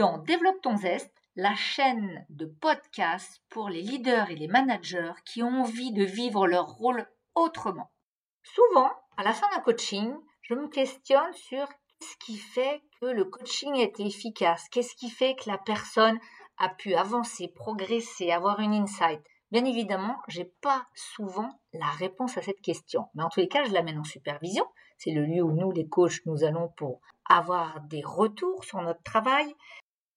Dans Développe ton zeste, la chaîne de podcast pour les leaders et les managers qui ont envie de vivre leur rôle autrement. Souvent, à la fin d'un coaching, je me questionne sur ce qui fait que le coaching est efficace, qu'est-ce qui fait que la personne a pu avancer, progresser, avoir une insight? Bien évidemment, j'ai pas souvent la réponse à cette question, mais en tous les cas, je l'amène en supervision. C'est le lieu où nous, les coachs, nous allons pour avoir des retours sur notre travail.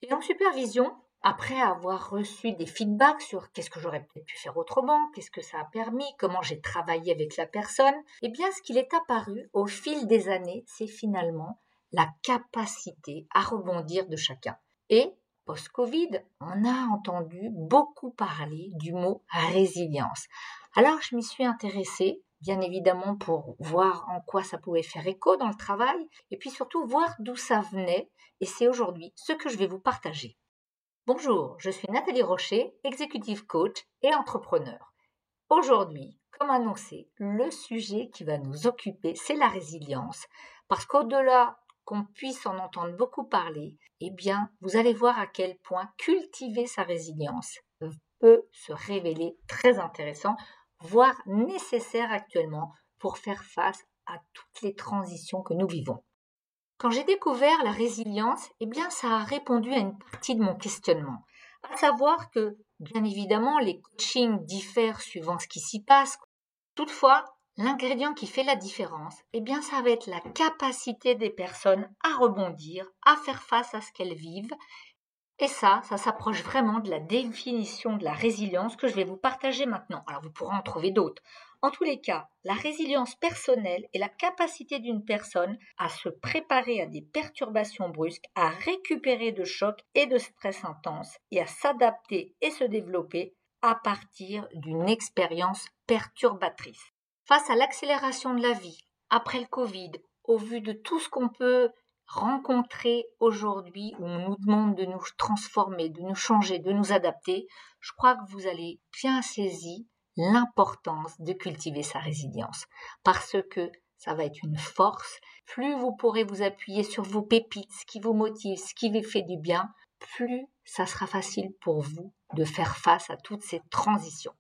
Et en supervision, après avoir reçu des feedbacks sur qu'est-ce que j'aurais peut-être pu faire autrement, qu'est-ce que ça a permis, comment j'ai travaillé avec la personne, eh bien, ce qu'il est apparu au fil des années, c'est finalement la capacité à rebondir de chacun. Et post-Covid, on a entendu beaucoup parler du mot résilience. Alors je m'y suis intéressée, bien évidemment pour voir en quoi ça pouvait faire écho dans le travail, et puis surtout voir d'où ça venait, et c'est aujourd'hui ce que je vais vous partager. Bonjour, je suis Nathalie Rocher, executive coach et entrepreneur. Aujourd'hui, comme annoncé, le sujet qui va nous occuper, c'est la résilience, parce qu'au-delà qu'on puisse en entendre beaucoup parler, eh bien, vous allez voir à quel point cultiver sa résilience peut se révéler très intéressant, voire nécessaire actuellement pour faire face à toutes les transitions que nous vivons. Quand j'ai découvert la résilience, eh bien, ça a répondu à une partie de mon questionnement, à savoir que, bien évidemment, les coachings diffèrent suivant ce qui s'y passe. Toutefois, L'ingrédient qui fait la différence, eh bien, ça va être la capacité des personnes à rebondir, à faire face à ce qu'elles vivent. Et ça, ça s'approche vraiment de la définition de la résilience que je vais vous partager maintenant. Alors, vous pourrez en trouver d'autres. En tous les cas, la résilience personnelle est la capacité d'une personne à se préparer à des perturbations brusques, à récupérer de chocs et de stress intenses et à s'adapter et se développer à partir d'une expérience perturbatrice. Face à l'accélération de la vie, après le Covid, au vu de tout ce qu'on peut rencontrer aujourd'hui où on nous demande de nous transformer, de nous changer, de nous adapter, je crois que vous allez bien saisir l'importance de cultiver sa résilience parce que ça va être une force. Plus vous pourrez vous appuyer sur vos pépites, ce qui vous motive, ce qui vous fait du bien, plus ça sera facile pour vous de faire face à toutes ces transitions.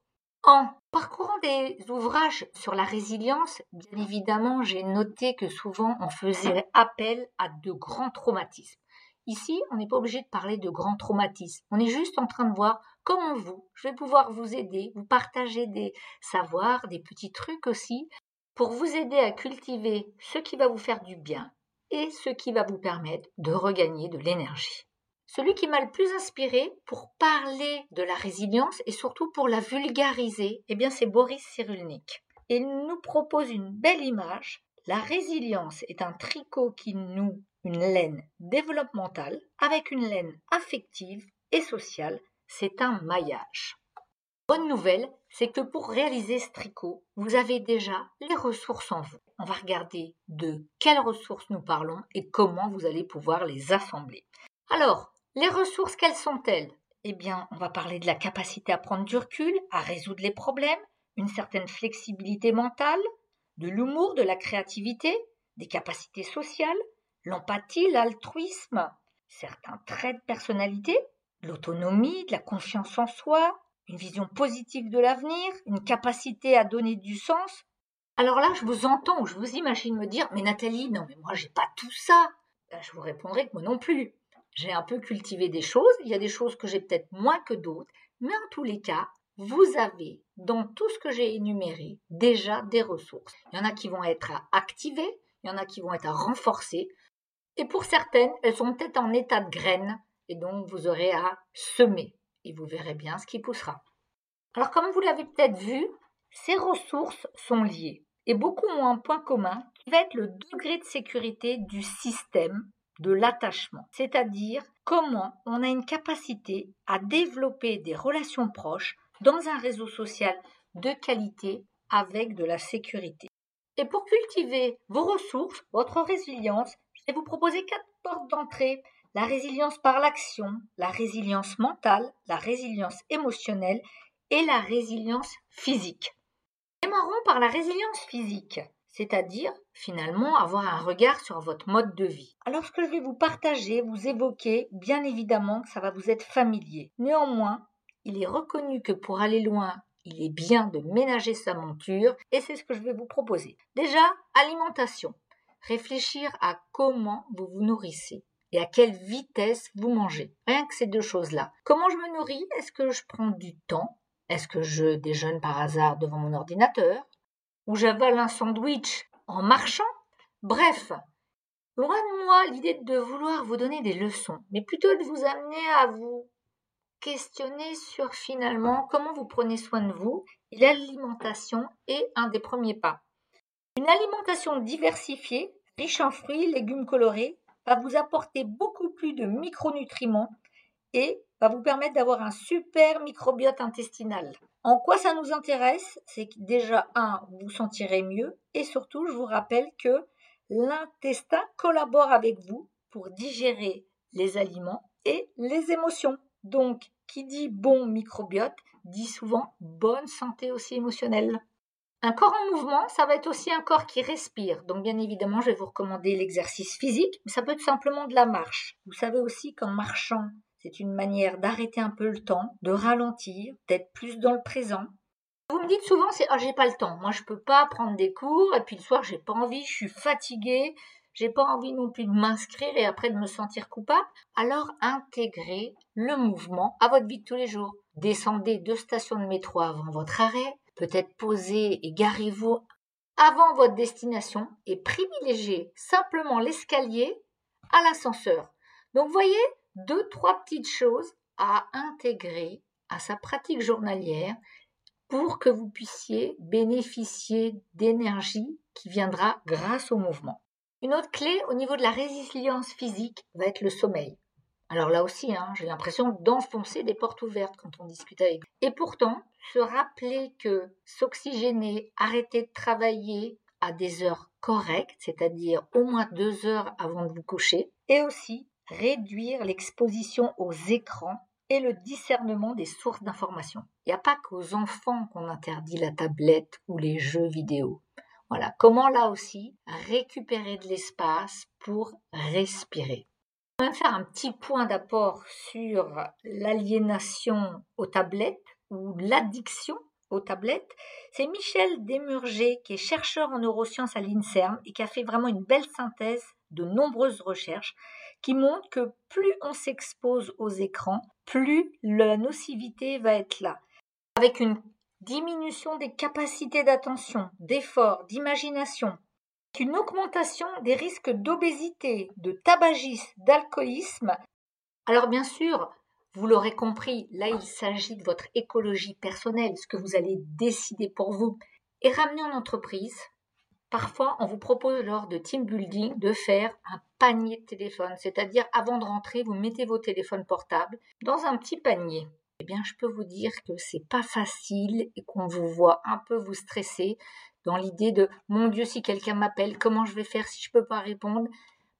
En parcourant des ouvrages sur la résilience, bien évidemment, j'ai noté que souvent on faisait appel à de grands traumatismes. Ici, on n'est pas obligé de parler de grands traumatismes. On est juste en train de voir comment vous, je vais pouvoir vous aider, vous partager des savoirs, des petits trucs aussi, pour vous aider à cultiver ce qui va vous faire du bien et ce qui va vous permettre de regagner de l'énergie. Celui qui m'a le plus inspiré pour parler de la résilience et surtout pour la vulgariser, eh bien c'est Boris Cyrulnik. Il nous propose une belle image. La résilience est un tricot qui noue une laine développementale avec une laine affective et sociale. C'est un maillage. Bonne nouvelle, c'est que pour réaliser ce tricot, vous avez déjà les ressources en vous. On va regarder de quelles ressources nous parlons et comment vous allez pouvoir les assembler. Alors, les ressources, quelles sont-elles? Eh bien, on va parler de la capacité à prendre du recul, à résoudre les problèmes, une certaine flexibilité mentale, de l'humour, de la créativité, des capacités sociales, l'empathie, l'altruisme, certains traits de personnalité, l'autonomie, de la confiance en soi, une vision positive de l'avenir, une capacité à donner du sens. Alors là, je vous entends ou je vous imagine me dire, mais Nathalie, non, mais moi, j'ai pas tout ça. Ben, je vous répondrai que moi non plus j'ai un peu cultivé des choses, il y a des choses que j'ai peut-être moins que d'autres, mais en tous les cas, vous avez dans tout ce que j'ai énuméré déjà des ressources. Il y en a qui vont être à activer, il y en a qui vont être à renforcer, et pour certaines, elles sont peut-être en état de graines, et donc vous aurez à semer, et vous verrez bien ce qui poussera. Alors comme vous l'avez peut-être vu, ces ressources sont liées, et beaucoup ont un point commun qui va être le degré de sécurité du système de l'attachement, c'est-à-dire comment on a une capacité à développer des relations proches dans un réseau social de qualité avec de la sécurité. Et pour cultiver vos ressources, votre résilience, je vais vous proposer quatre portes d'entrée. La résilience par l'action, la résilience mentale, la résilience émotionnelle et la résilience physique. Démarrons par la résilience physique. C'est-à-dire finalement avoir un regard sur votre mode de vie. Alors ce que je vais vous partager, vous évoquer, bien évidemment que ça va vous être familier. Néanmoins, il est reconnu que pour aller loin, il est bien de ménager sa monture et c'est ce que je vais vous proposer. Déjà, alimentation. Réfléchir à comment vous vous nourrissez et à quelle vitesse vous mangez. Rien que ces deux choses-là. Comment je me nourris? Est-ce que je prends du temps? Est-ce que je déjeune par hasard devant mon ordinateur? Ou j'avale un sandwich en marchant Bref, loin de moi l'idée de vouloir vous donner des leçons, mais plutôt de vous amener à vous questionner sur finalement comment vous prenez soin de vous l'alimentation est un des premiers pas. Une alimentation diversifiée, riche en fruits, légumes colorés, va vous apporter beaucoup plus de micronutriments et vous permettre d'avoir un super microbiote intestinal. En quoi ça nous intéresse? C'est que déjà, un, vous vous sentirez mieux et surtout, je vous rappelle que l'intestin collabore avec vous pour digérer les aliments et les émotions. Donc, qui dit bon microbiote dit souvent bonne santé aussi émotionnelle. Un corps en mouvement, ça va être aussi un corps qui respire. Donc bien évidemment, je vais vous recommander l'exercice physique, mais ça peut être simplement de la marche. Vous savez aussi qu'en marchant, c'est une manière d'arrêter un peu le temps, de ralentir, d'être plus dans le présent. Vous me dites souvent c'est oh j'ai pas le temps. Moi je peux pas prendre des cours et puis le soir j'ai pas envie, je suis fatiguée, j'ai pas envie non plus de m'inscrire et après de me sentir coupable. Alors intégrez le mouvement à votre vie de tous les jours. Descendez deux stations de métro avant votre arrêt, peut-être posez et garez-vous avant votre destination et privilégiez simplement l'escalier à l'ascenseur. Donc voyez, deux, trois petites choses à intégrer à sa pratique journalière pour que vous puissiez bénéficier d'énergie qui viendra grâce au mouvement. Une autre clé au niveau de la résilience physique va être le sommeil. Alors là aussi, hein, j'ai l'impression d'enfoncer des portes ouvertes quand on discute avec vous. Et pourtant, se rappeler que s'oxygéner, arrêter de travailler à des heures correctes, c'est-à-dire au moins deux heures avant de vous coucher, et aussi réduire l'exposition aux écrans et le discernement des sources d'information. Il n'y a pas qu'aux enfants qu'on interdit la tablette ou les jeux vidéo. Voilà, comment là aussi récupérer de l'espace pour respirer? On va faire un petit point d'apport sur l'aliénation aux tablettes ou l'addiction aux tablettes. C'est Michel Desmurger qui est chercheur en neurosciences à l'INSERM et qui a fait vraiment une belle synthèse de nombreuses recherches qui montrent que plus on s'expose aux écrans, plus la nocivité va être là. Avec une diminution des capacités d'attention, d'effort, d'imagination, une augmentation des risques d'obésité, de tabagisme, d'alcoolisme. Alors bien sûr, vous l'aurez compris, là il s'agit de votre écologie personnelle, ce que vous allez décider pour vous. Et ramener en entreprise, parfois on vous propose lors de team building de faire un panier de téléphone, c'est-à-dire avant de rentrer, vous mettez vos téléphones portables dans un petit panier eh bien, je peux vous dire que c'est pas facile et qu'on vous voit un peu vous stresser dans l'idée de mon Dieu, si quelqu'un m'appelle, comment je vais faire si je peux pas répondre?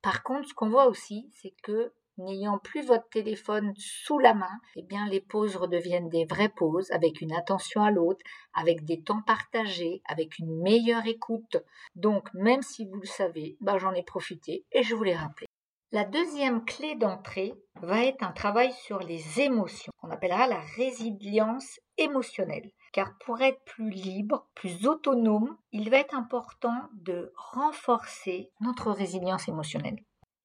Par contre, ce qu'on voit aussi, c'est que n'ayant plus votre téléphone sous la main, eh bien, les pauses redeviennent des vraies pauses avec une attention à l'autre, avec des temps partagés, avec une meilleure écoute. Donc, même si vous le savez, bah, j'en ai profité et je vous l'ai rappelé. La deuxième clé d'entrée va être un travail sur les émotions, qu'on appellera la résilience émotionnelle. Car pour être plus libre, plus autonome, il va être important de renforcer notre résilience émotionnelle.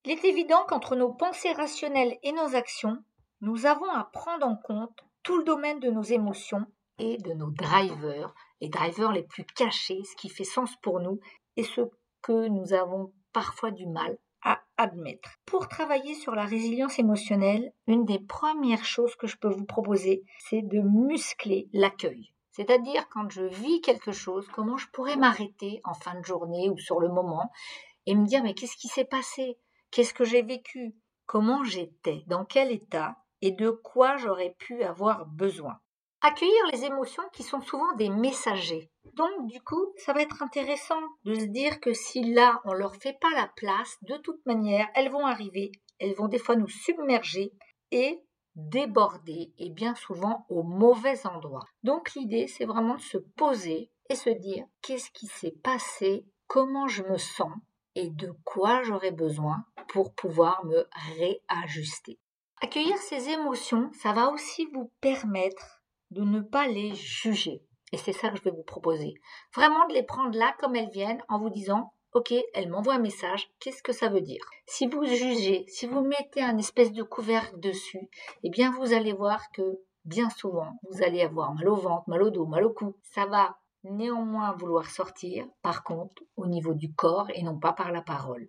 Il est évident qu'entre nos pensées rationnelles et nos actions, nous avons à prendre en compte tout le domaine de nos émotions et de nos drivers, les drivers les plus cachés, ce qui fait sens pour nous et ce que nous avons parfois du mal à admettre. Pour travailler sur la résilience émotionnelle, une des premières choses que je peux vous proposer, c'est de muscler l'accueil. C'est-à-dire quand je vis quelque chose, comment je pourrais m'arrêter en fin de journée ou sur le moment et me dire mais qu'est-ce qui s'est passé? Qu'est-ce que j'ai vécu? Comment j'étais? Dans quel état? Et de quoi j'aurais pu avoir besoin? Accueillir les émotions qui sont souvent des messagers. Donc, du coup, ça va être intéressant de se dire que si là, on leur fait pas la place, de toute manière, elles vont arriver, elles vont des fois nous submerger et déborder, et bien souvent au mauvais endroit. Donc, l'idée, c'est vraiment de se poser et se dire qu'est-ce qui s'est passé? Comment je me sens? De quoi j'aurai besoin pour pouvoir me réajuster. Accueillir ces émotions, ça va aussi vous permettre de ne pas les juger. Et c'est ça que je vais vous proposer. Vraiment de les prendre là comme elles viennent en vous disant Ok, elle m'envoie un message, qu'est-ce que ça veut dire? Si vous jugez, si vous mettez un espèce de couvercle dessus, eh bien vous allez voir que bien souvent, vous allez avoir mal au ventre, mal au dos, mal au cou. Ça va néanmoins vouloir sortir, par contre, au niveau du corps et non pas par la parole.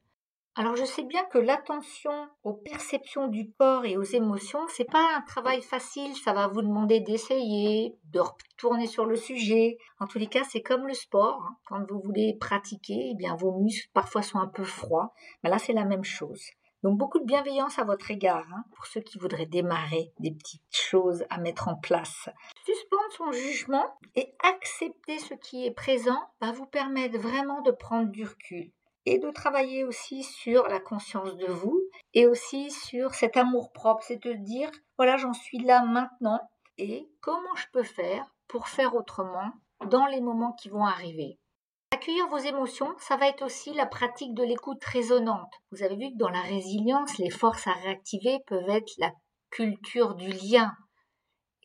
Alors je sais bien que l'attention aux perceptions du corps et aux émotions, c'est pas un travail facile, ça va vous demander d'essayer, de retourner sur le sujet. En tous les cas, c'est comme le sport, hein. quand vous voulez pratiquer, eh bien vos muscles parfois sont un peu froids, mais là c'est la même chose. Donc beaucoup de bienveillance à votre égard hein, pour ceux qui voudraient démarrer des petites choses à mettre en place. Suspendre son jugement et accepter ce qui est présent va vous permettre vraiment de prendre du recul et de travailler aussi sur la conscience de vous et aussi sur cet amour propre, c'est de dire voilà j'en suis là maintenant et comment je peux faire pour faire autrement dans les moments qui vont arriver. Accueillir vos émotions, ça va être aussi la pratique de l'écoute résonante. Vous avez vu que dans la résilience, les forces à réactiver peuvent être la culture du lien.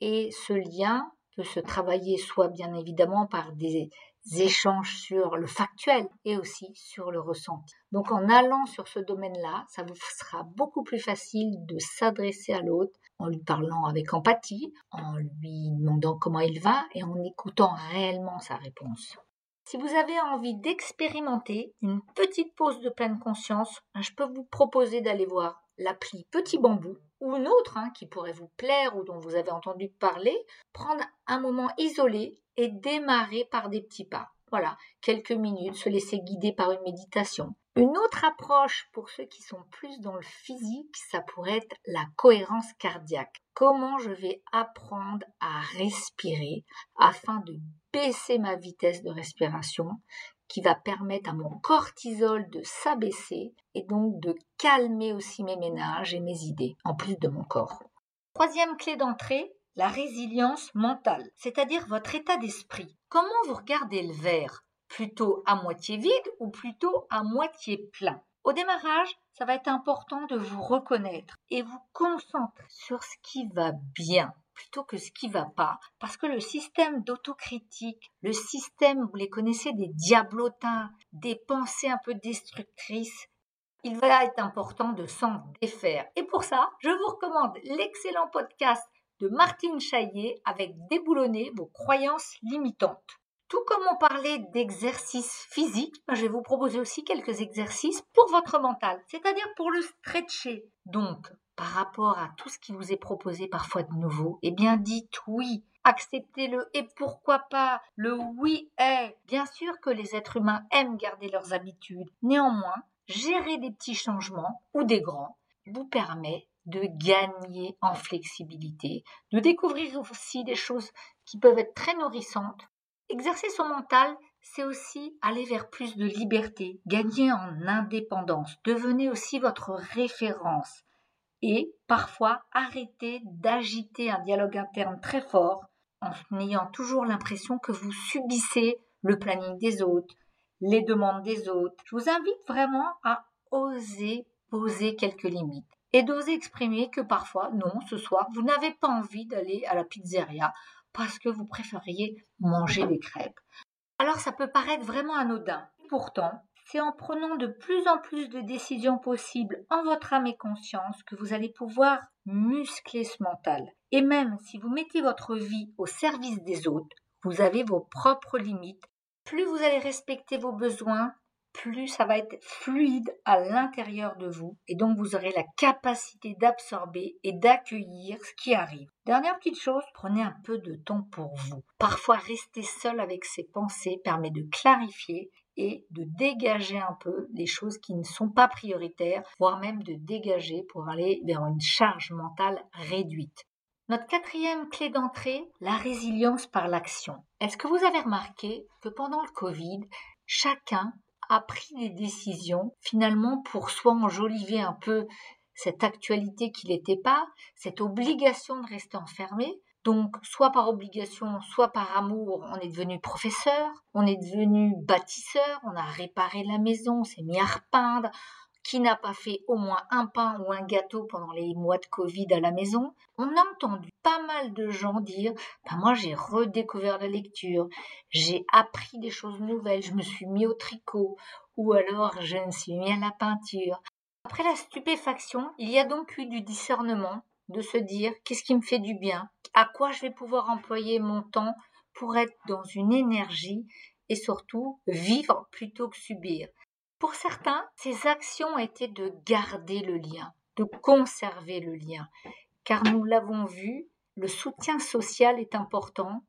Et ce lien peut se travailler soit bien évidemment par des échanges sur le factuel et aussi sur le ressenti. Donc en allant sur ce domaine-là, ça vous sera beaucoup plus facile de s'adresser à l'autre en lui parlant avec empathie, en lui demandant comment il va et en écoutant réellement sa réponse. Si vous avez envie d'expérimenter une petite pause de pleine conscience, ben, je peux vous proposer d'aller voir l'appli Petit Bambou ou une autre hein, qui pourrait vous plaire ou dont vous avez entendu parler, prendre un moment isolé et démarrer par des petits pas. Voilà, quelques minutes, se laisser guider par une méditation. Une autre approche pour ceux qui sont plus dans le physique, ça pourrait être la cohérence cardiaque. Comment je vais apprendre à respirer afin de baisser ma vitesse de respiration qui va permettre à mon cortisol de s'abaisser et donc de calmer aussi mes ménages et mes idées, en plus de mon corps. Troisième clé d'entrée, la résilience mentale, c'est-à-dire votre état d'esprit. Comment vous regardez le verre? Plutôt à moitié vide ou plutôt à moitié plein? Au démarrage, ça va être important de vous reconnaître et vous concentrer sur ce qui va bien plutôt que ce qui va pas. Parce que le système d'autocritique, le système, vous les connaissez, des diablotins, des pensées un peu destructrices, il va être important de s'en défaire. Et pour ça, je vous recommande l'excellent podcast de Martine Chaillet avec Déboulonner vos croyances limitantes. Tout comme on parlait d'exercices physiques, je vais vous proposer aussi quelques exercices pour votre mental, c'est-à-dire pour le stretcher. Donc, par rapport à tout ce qui vous est proposé parfois de nouveau, eh bien dites oui, acceptez-le et pourquoi pas le oui est. Bien sûr que les êtres humains aiment garder leurs habitudes. Néanmoins, gérer des petits changements ou des grands vous permet de gagner en flexibilité, de découvrir aussi des choses qui peuvent être très nourrissantes. Exercer son mental, c'est aussi aller vers plus de liberté, gagner en indépendance, devenez aussi votre référence et parfois arrêter d'agiter un dialogue interne très fort en ayant toujours l'impression que vous subissez le planning des autres, les demandes des autres. Je vous invite vraiment à oser poser quelques limites et d'oser exprimer que parfois, non, ce soir, vous n'avez pas envie d'aller à la pizzeria parce que vous préfériez manger des crêpes. Alors ça peut paraître vraiment anodin. Pourtant, c'est en prenant de plus en plus de décisions possibles en votre âme et conscience que vous allez pouvoir muscler ce mental. Et même si vous mettez votre vie au service des autres, vous avez vos propres limites. Plus vous allez respecter vos besoins, plus ça va être fluide à l'intérieur de vous et donc vous aurez la capacité d'absorber et d'accueillir ce qui arrive. Dernière petite chose, prenez un peu de temps pour vous. Parfois rester seul avec ses pensées permet de clarifier et de dégager un peu les choses qui ne sont pas prioritaires, voire même de dégager pour aller vers une charge mentale réduite. Notre quatrième clé d'entrée, la résilience par l'action. Est-ce que vous avez remarqué que pendant le Covid, chacun a pris des décisions finalement pour soit enjoliver un peu cette actualité qui n'était pas, cette obligation de rester enfermé, Donc, soit par obligation, soit par amour, on est devenu professeur, on est devenu bâtisseur, on a réparé la maison, on s'est mis à repeindre. Qui n'a pas fait au moins un pain ou un gâteau pendant les mois de Covid à la maison? On a entendu pas mal de gens dire ben Moi, j'ai redécouvert la lecture, j'ai appris des choses nouvelles, je me suis mis au tricot, ou alors je me suis mis à la peinture. Après la stupéfaction, il y a donc eu du discernement de se dire qu'est-ce qui me fait du bien, à quoi je vais pouvoir employer mon temps pour être dans une énergie et surtout vivre plutôt que subir. Pour certains, ces actions étaient de garder le lien, de conserver le lien, car nous l'avons vu, le soutien social est important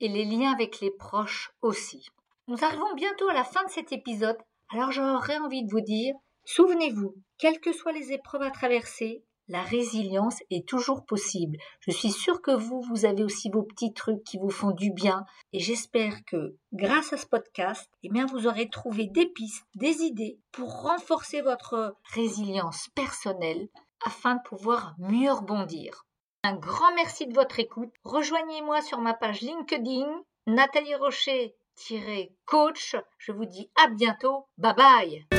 et les liens avec les proches aussi. Nous arrivons bientôt à la fin de cet épisode, alors j'aurais envie de vous dire, souvenez-vous, quelles que soient les épreuves à traverser, la résilience est toujours possible. Je suis sûre que vous, vous avez aussi vos petits trucs qui vous font du bien et j'espère que grâce à ce podcast, eh bien, vous aurez trouvé des pistes, des idées pour renforcer votre résilience personnelle afin de pouvoir mieux rebondir. Un grand merci de votre écoute. Rejoignez-moi sur ma page LinkedIn, Nathalie Rocher-coach. Je vous dis à bientôt. Bye bye